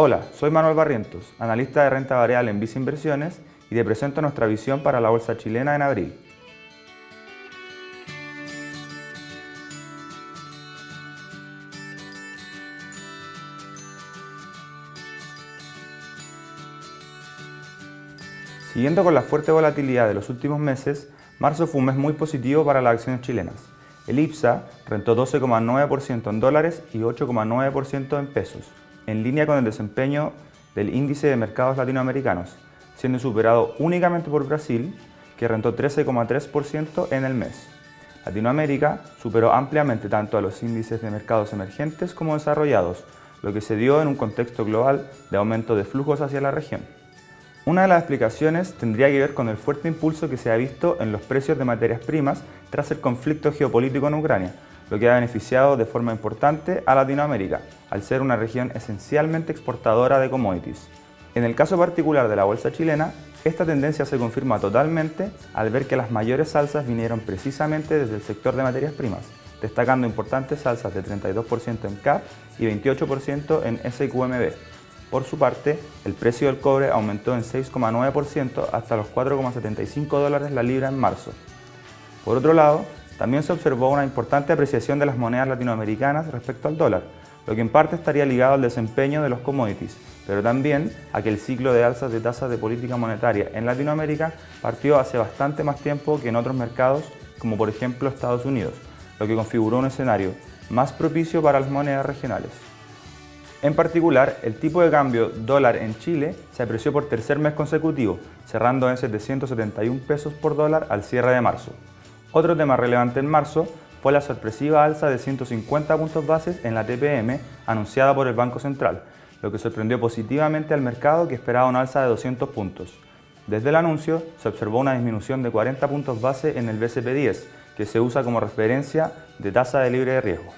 Hola, soy Manuel Barrientos, analista de renta variable en Visa Inversiones y te presento nuestra visión para la bolsa chilena en abril. Siguiendo con la fuerte volatilidad de los últimos meses, marzo fue un mes muy positivo para las acciones chilenas. El IPSA rentó 12,9% en dólares y 8,9% en pesos, en línea con el desempeño del índice de mercados latinoamericanos, siendo superado únicamente por Brasil, que rentó 13,3% en el mes. Latinoamérica superó ampliamente tanto a los índices de mercados emergentes como desarrollados, lo que se dio en un contexto global de aumento de flujos hacia la región. Una de las explicaciones tendría que ver con el fuerte impulso que se ha visto en los precios de materias primas tras el conflicto geopolítico en Ucrania, lo que ha beneficiado de forma importante a Latinoamérica, al ser una región esencialmente exportadora de commodities. En el caso particular de la bolsa chilena, esta tendencia se confirma totalmente al ver que las mayores alzas vinieron precisamente desde el sector de materias primas, destacando importantes alzas de 32% en CAP y 28% en SQMB, por su parte, el precio del cobre aumentó en 6,9% hasta los 4,75 dólares la libra en marzo. Por otro lado, también se observó una importante apreciación de las monedas latinoamericanas respecto al dólar, lo que en parte estaría ligado al desempeño de los commodities, pero también a que el ciclo de alzas de tasas de política monetaria en Latinoamérica partió hace bastante más tiempo que en otros mercados, como por ejemplo Estados Unidos, lo que configuró un escenario más propicio para las monedas regionales. En particular, el tipo de cambio dólar en Chile se apreció por tercer mes consecutivo, cerrando en 771 pesos por dólar al cierre de marzo. Otro tema relevante en marzo fue la sorpresiva alza de 150 puntos bases en la TPM anunciada por el Banco Central, lo que sorprendió positivamente al mercado que esperaba una alza de 200 puntos. Desde el anuncio se observó una disminución de 40 puntos base en el BCP10, que se usa como referencia de tasa de libre de riesgo.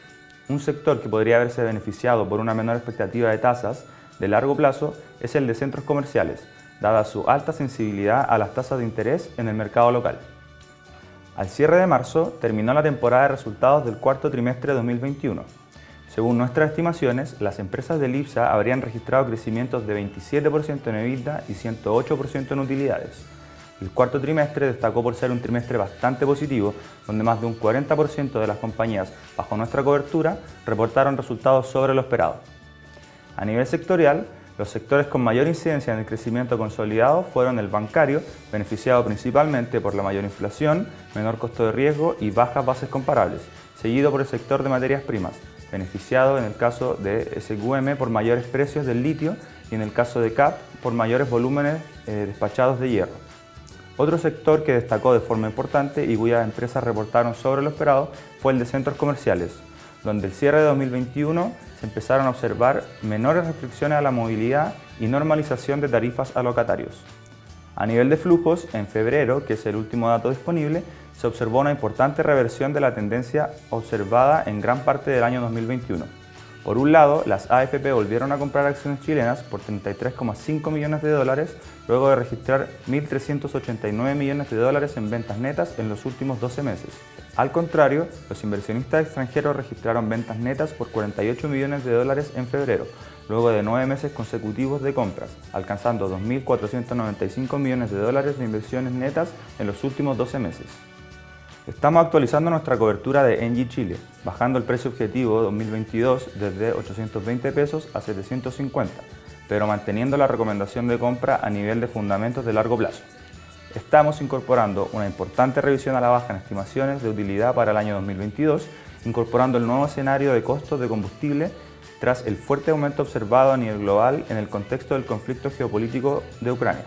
Un sector que podría haberse beneficiado por una menor expectativa de tasas de largo plazo es el de centros comerciales, dada su alta sensibilidad a las tasas de interés en el mercado local. Al cierre de marzo terminó la temporada de resultados del cuarto trimestre de 2021. Según nuestras estimaciones, las empresas del IPSA habrían registrado crecimientos de 27% en EBITDA y 108% en utilidades. El cuarto trimestre destacó por ser un trimestre bastante positivo, donde más de un 40% de las compañías bajo nuestra cobertura reportaron resultados sobre lo esperado. A nivel sectorial, los sectores con mayor incidencia en el crecimiento consolidado fueron el bancario, beneficiado principalmente por la mayor inflación, menor costo de riesgo y bajas bases comparables, seguido por el sector de materias primas, beneficiado en el caso de SQM por mayores precios del litio y en el caso de CAP por mayores volúmenes eh, despachados de hierro. Otro sector que destacó de forma importante y cuyas empresas reportaron sobre lo esperado fue el de centros comerciales, donde el cierre de 2021 se empezaron a observar menores restricciones a la movilidad y normalización de tarifas a locatarios. A nivel de flujos, en febrero, que es el último dato disponible, se observó una importante reversión de la tendencia observada en gran parte del año 2021 por un lado, las AFP volvieron a comprar acciones chilenas por 33,5 millones de dólares luego de registrar 1.389 millones de dólares en ventas netas en los últimos 12 meses. Al contrario, los inversionistas extranjeros registraron ventas netas por 48 millones de dólares en febrero, luego de nueve meses consecutivos de compras, alcanzando 2.495 millones de dólares de inversiones netas en los últimos 12 meses. Estamos actualizando nuestra cobertura de Engie Chile, bajando el precio objetivo 2022 desde 820 pesos a 750, pero manteniendo la recomendación de compra a nivel de fundamentos de largo plazo. Estamos incorporando una importante revisión a la baja en estimaciones de utilidad para el año 2022, incorporando el nuevo escenario de costos de combustible tras el fuerte aumento observado a nivel global en el contexto del conflicto geopolítico de Ucrania.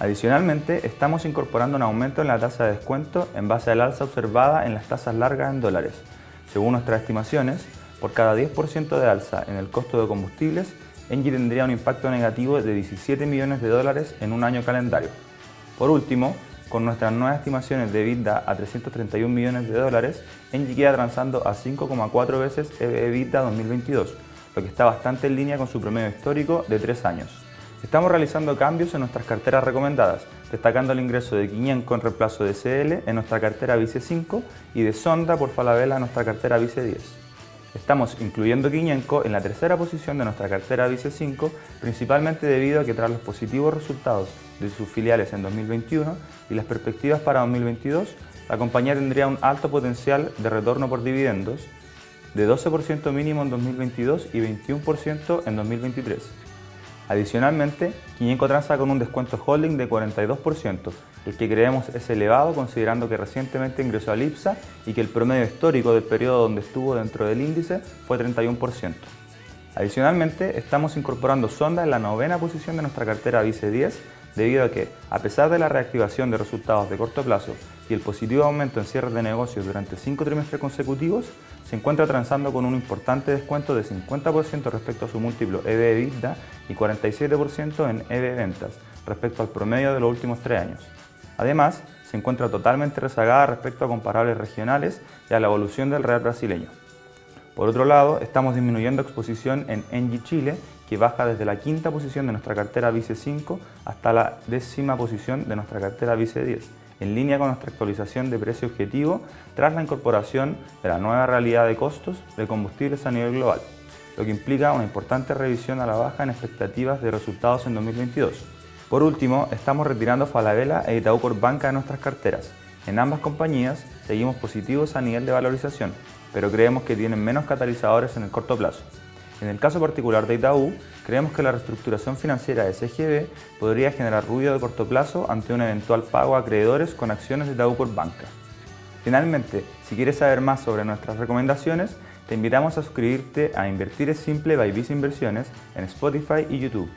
Adicionalmente, estamos incorporando un aumento en la tasa de descuento en base al alza observada en las tasas largas en dólares. Según nuestras estimaciones, por cada 10% de alza en el costo de combustibles, Engie tendría un impacto negativo de 17 millones de dólares en un año calendario. Por último, con nuestras nuevas estimaciones de EBITDA a 331 millones de dólares, Engie queda transando a 5,4 veces EBITDA 2022, lo que está bastante en línea con su promedio histórico de 3 años. Estamos realizando cambios en nuestras carteras recomendadas, destacando el ingreso de Quiñén con reemplazo de CL en nuestra cartera Vice 5 y de Sonda por Falabella en nuestra cartera Vice 10. Estamos incluyendo Quiñenco en la tercera posición de nuestra cartera Vice 5, principalmente debido a que tras los positivos resultados de sus filiales en 2021 y las perspectivas para 2022, la compañía tendría un alto potencial de retorno por dividendos de 12% mínimo en 2022 y 21% en 2023. Adicionalmente, Quiñenco transa con un descuento holding de 42%, el que creemos es elevado considerando que recientemente ingresó al IPSA y que el promedio histórico del periodo donde estuvo dentro del índice fue 31%. Adicionalmente, estamos incorporando Sonda en la novena posición de nuestra cartera Vice 10 debido a que, a pesar de la reactivación de resultados de corto plazo y el positivo aumento en cierres de negocios durante cinco trimestres consecutivos, se encuentra transando con un importante descuento de 50% respecto a su múltiplo EV-EBITDA y 47% en EV-ventas respecto al promedio de los últimos tres años. Además, se encuentra totalmente rezagada respecto a comparables regionales y a la evolución del real brasileño. Por otro lado, estamos disminuyendo exposición en Engie Chile, que baja desde la quinta posición de nuestra cartera Vice 5 hasta la décima posición de nuestra cartera Vice 10, en línea con nuestra actualización de precio objetivo tras la incorporación de la nueva realidad de costos de combustibles a nivel global, lo que implica una importante revisión a la baja en expectativas de resultados en 2022. Por último, estamos retirando Falabella e Itaú Banca de nuestras carteras. En ambas compañías seguimos positivos a nivel de valorización, pero creemos que tienen menos catalizadores en el corto plazo. En el caso particular de Itaú, creemos que la reestructuración financiera de CGB podría generar ruido de corto plazo ante un eventual pago a acreedores con acciones de Itaú por banca. Finalmente, si quieres saber más sobre nuestras recomendaciones, te invitamos a suscribirte a Invertir es Simple by Visa Inversiones en Spotify y YouTube.